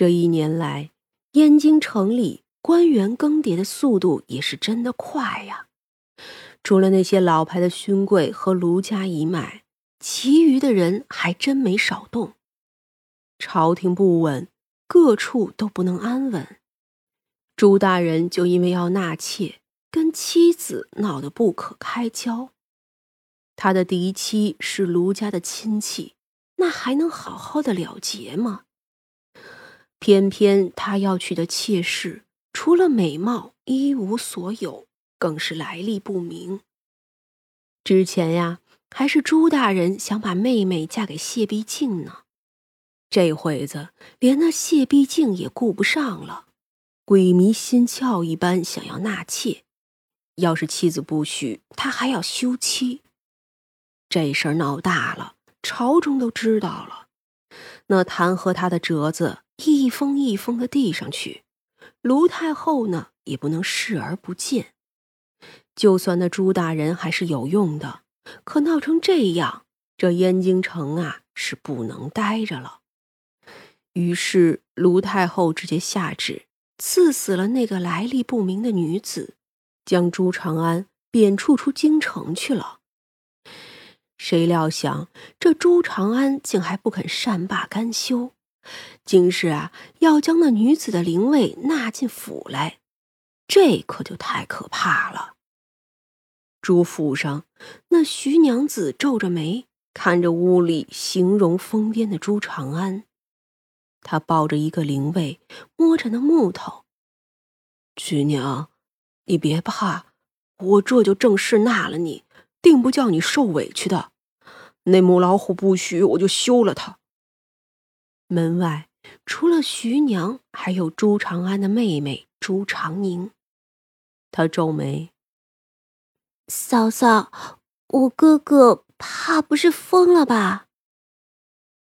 这一年来，燕京城里官员更迭的速度也是真的快呀。除了那些老牌的勋贵和卢家一脉，其余的人还真没少动。朝廷不稳，各处都不能安稳。朱大人就因为要纳妾，跟妻子闹得不可开交。他的嫡妻是卢家的亲戚，那还能好好的了结吗？偏偏他要娶的妾室，除了美貌一无所有，更是来历不明。之前呀，还是朱大人想把妹妹嫁给谢必敬呢，这会子连那谢必敬也顾不上了，鬼迷心窍一般想要纳妾。要是妻子不许，他还要休妻。这事儿闹大了，朝中都知道了，那弹劾他的折子。一封一封的递上去，卢太后呢也不能视而不见。就算那朱大人还是有用的，可闹成这样，这燕京城啊是不能待着了。于是卢太后直接下旨，赐死了那个来历不明的女子，将朱长安贬黜出京城去了。谁料想这朱长安竟还不肯善罢甘休。竟是啊，要将那女子的灵位纳进府来，这可就太可怕了。朱府上，那徐娘子皱着眉看着屋里形容疯癫的朱长安，她抱着一个灵位，摸着那木头。徐娘，你别怕，我这就正式纳了你，定不叫你受委屈的。那母老虎不许，我就休了她。门外除了徐娘，还有朱长安的妹妹朱长宁。她皱眉：“嫂嫂，我哥哥怕不是疯了吧？”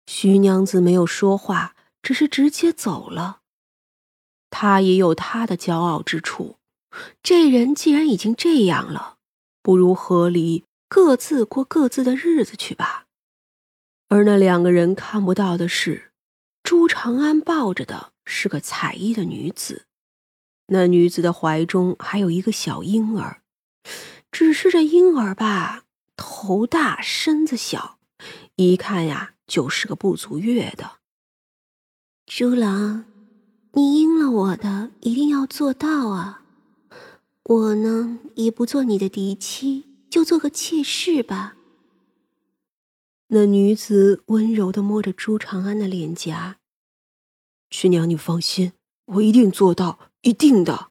徐娘子没有说话，只是直接走了。她也有她的骄傲之处。这人既然已经这样了，不如和离，各自过各自的日子去吧。而那两个人看不到的是。朱长安抱着的是个彩衣的女子，那女子的怀中还有一个小婴儿，只是这婴儿吧，头大身子小，一看呀就是个不足月的。朱郎，你应了我的，一定要做到啊！我呢，也不做你的嫡妻，就做个妾室吧。那女子温柔的摸着朱长安的脸颊。徐娘，你放心，我一定做到，一定的。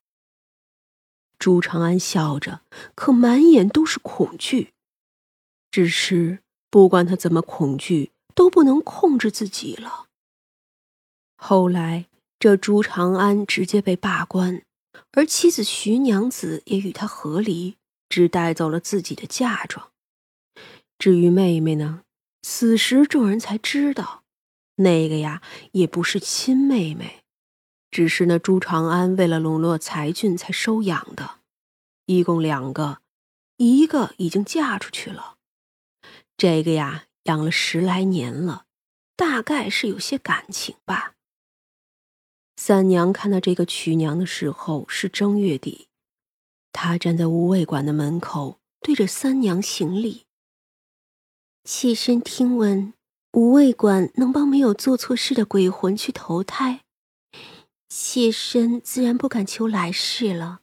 朱长安笑着，可满眼都是恐惧。只是不管他怎么恐惧，都不能控制自己了。后来，这朱长安直接被罢官，而妻子徐娘子也与他和离，只带走了自己的嫁妆。至于妹妹呢？此时众人才知道。那个呀，也不是亲妹妹，只是那朱长安为了笼络才俊才收养的，一共两个，一个已经嫁出去了，这个呀养了十来年了，大概是有些感情吧。三娘看到这个曲娘的时候是正月底，她站在无卫馆的门口，对着三娘行礼。妾身听闻。无畏馆能帮没有做错事的鬼魂去投胎，妾身自然不敢求来世了。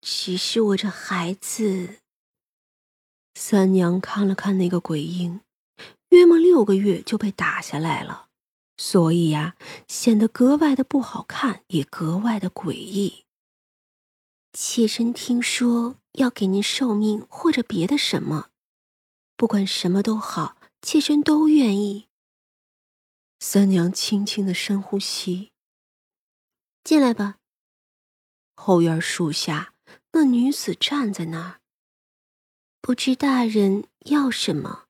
只是我这孩子，三娘看了看那个鬼婴，约莫六个月就被打下来了，所以呀，显得格外的不好看，也格外的诡异。妾身听说要给您寿命或者别的什么，不管什么都好。妾身都愿意。三娘轻轻的深呼吸，进来吧。后院树下，那女子站在那儿。不知大人要什么？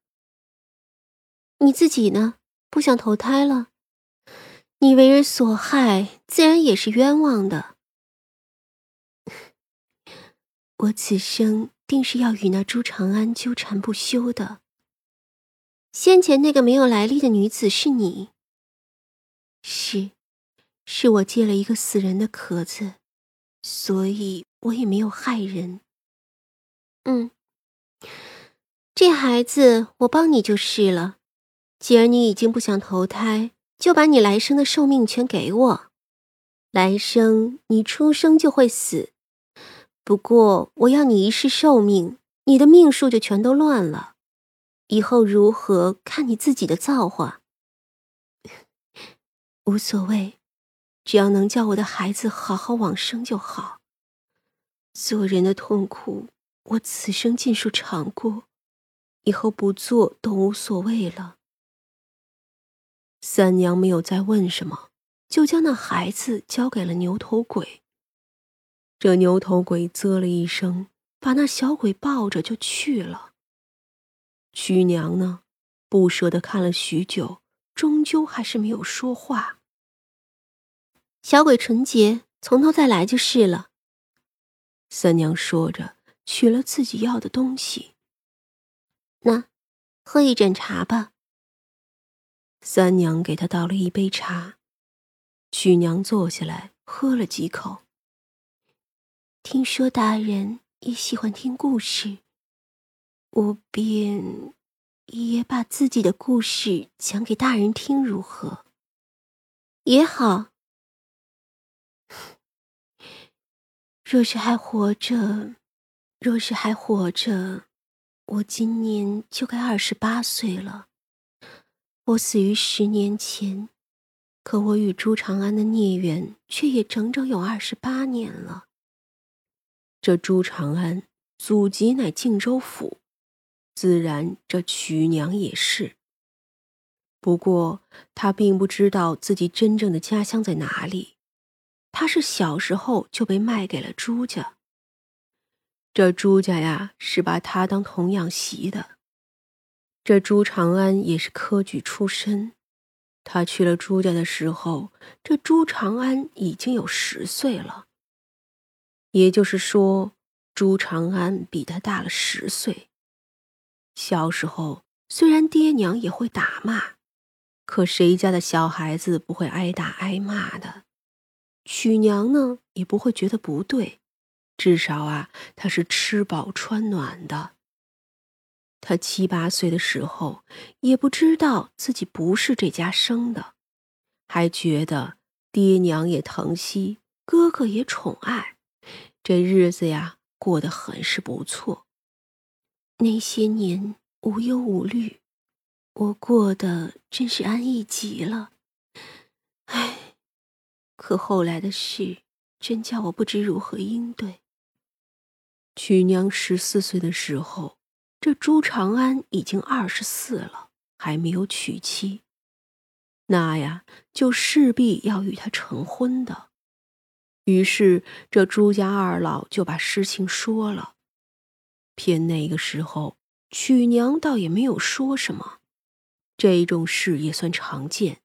你自己呢？不想投胎了？你为人所害，自然也是冤枉的。我此生定是要与那朱长安纠缠不休的。先前那个没有来历的女子是你，是，是我借了一个死人的壳子，所以我也没有害人。嗯，这孩子我帮你就是了。既然你已经不想投胎，就把你来生的寿命全给我。来生你出生就会死，不过我要你一世寿命，你的命数就全都乱了。以后如何看你自己的造化，无所谓。只要能叫我的孩子好好往生就好。做人的痛苦，我此生尽数尝过，以后不做都无所谓了。三娘没有再问什么，就将那孩子交给了牛头鬼。这牛头鬼啧了一声，把那小鬼抱着就去了。曲娘呢，不舍得看了许久，终究还是没有说话。小鬼纯洁，从头再来就是了。三娘说着，取了自己要的东西。那，喝一盏茶吧。三娘给他倒了一杯茶，曲娘坐下来喝了几口。听说大人也喜欢听故事，我便也把自己的故事讲给大人听，如何？也好。若是还活着，若是还活着，我今年就该二十八岁了。我死于十年前，可我与朱长安的孽缘却也整整有二十八年了。这朱长安祖籍乃靖州府，自然这曲娘也是。不过他并不知道自己真正的家乡在哪里。他是小时候就被卖给了朱家。这朱家呀，是把他当童养媳的。这朱长安也是科举出身，他去了朱家的时候，这朱长安已经有十岁了。也就是说，朱长安比他大了十岁。小时候虽然爹娘也会打骂，可谁家的小孩子不会挨打挨骂的？曲娘呢也不会觉得不对，至少啊，她是吃饱穿暖的。他七八岁的时候，也不知道自己不是这家生的，还觉得爹娘也疼惜，哥哥也宠爱，这日子呀过得很是不错。那些年无忧无虑，我过得真是安逸极了。唉。可后来的事，真叫我不知如何应对。曲娘十四岁的时候，这朱长安已经二十四了，还没有娶妻，那呀就势必要与他成婚的。于是这朱家二老就把事情说了，偏那个时候曲娘倒也没有说什么，这种事也算常见，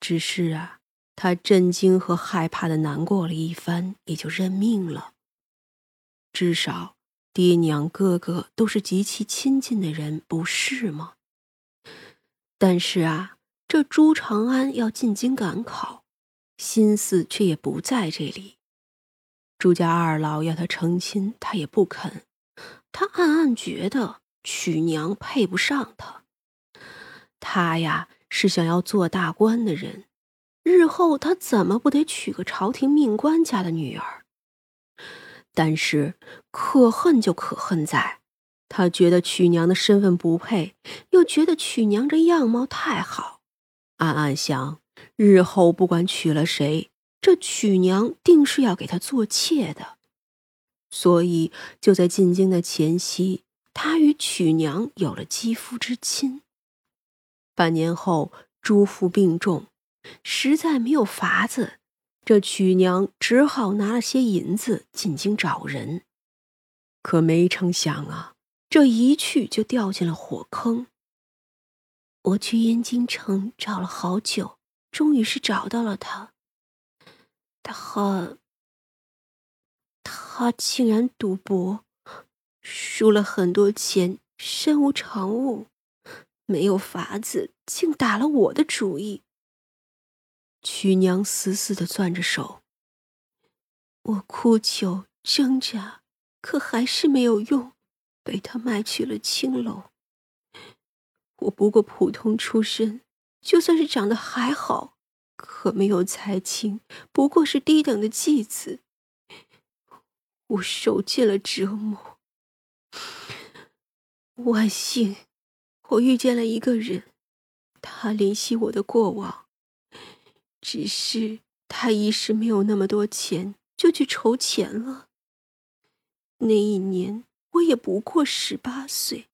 只是啊。他震惊和害怕的难过了一番，也就认命了。至少爹娘哥哥都是极其亲近的人，不是吗？但是啊，这朱长安要进京赶考，心思却也不在这里。朱家二老要他成亲，他也不肯。他暗暗觉得曲娘配不上他。他呀，是想要做大官的人。日后他怎么不得娶个朝廷命官家的女儿？但是可恨就可恨在，他觉得曲娘的身份不配，又觉得曲娘这样貌太好，暗暗想：日后不管娶了谁，这曲娘定是要给他做妾的。所以就在进京的前夕，他与曲娘有了肌肤之亲。半年后，朱父病重。实在没有法子，这曲娘只好拿了些银子进京找人。可没成想啊，这一去就掉进了火坑。我去燕京城找了好久，终于是找到了他。他，他竟然赌博，输了很多钱，身无长物，没有法子，竟打了我的主意。曲娘死死的攥着手。我哭求挣扎，可还是没有用，被他卖去了青楼。我不过普通出身，就算是长得还好，可没有才情，不过是低等的妓子。我受尽了折磨。万幸，我遇见了一个人，他怜惜我的过往，只是他一时没有那么多钱，就去筹钱了。那一年我也不过十八岁，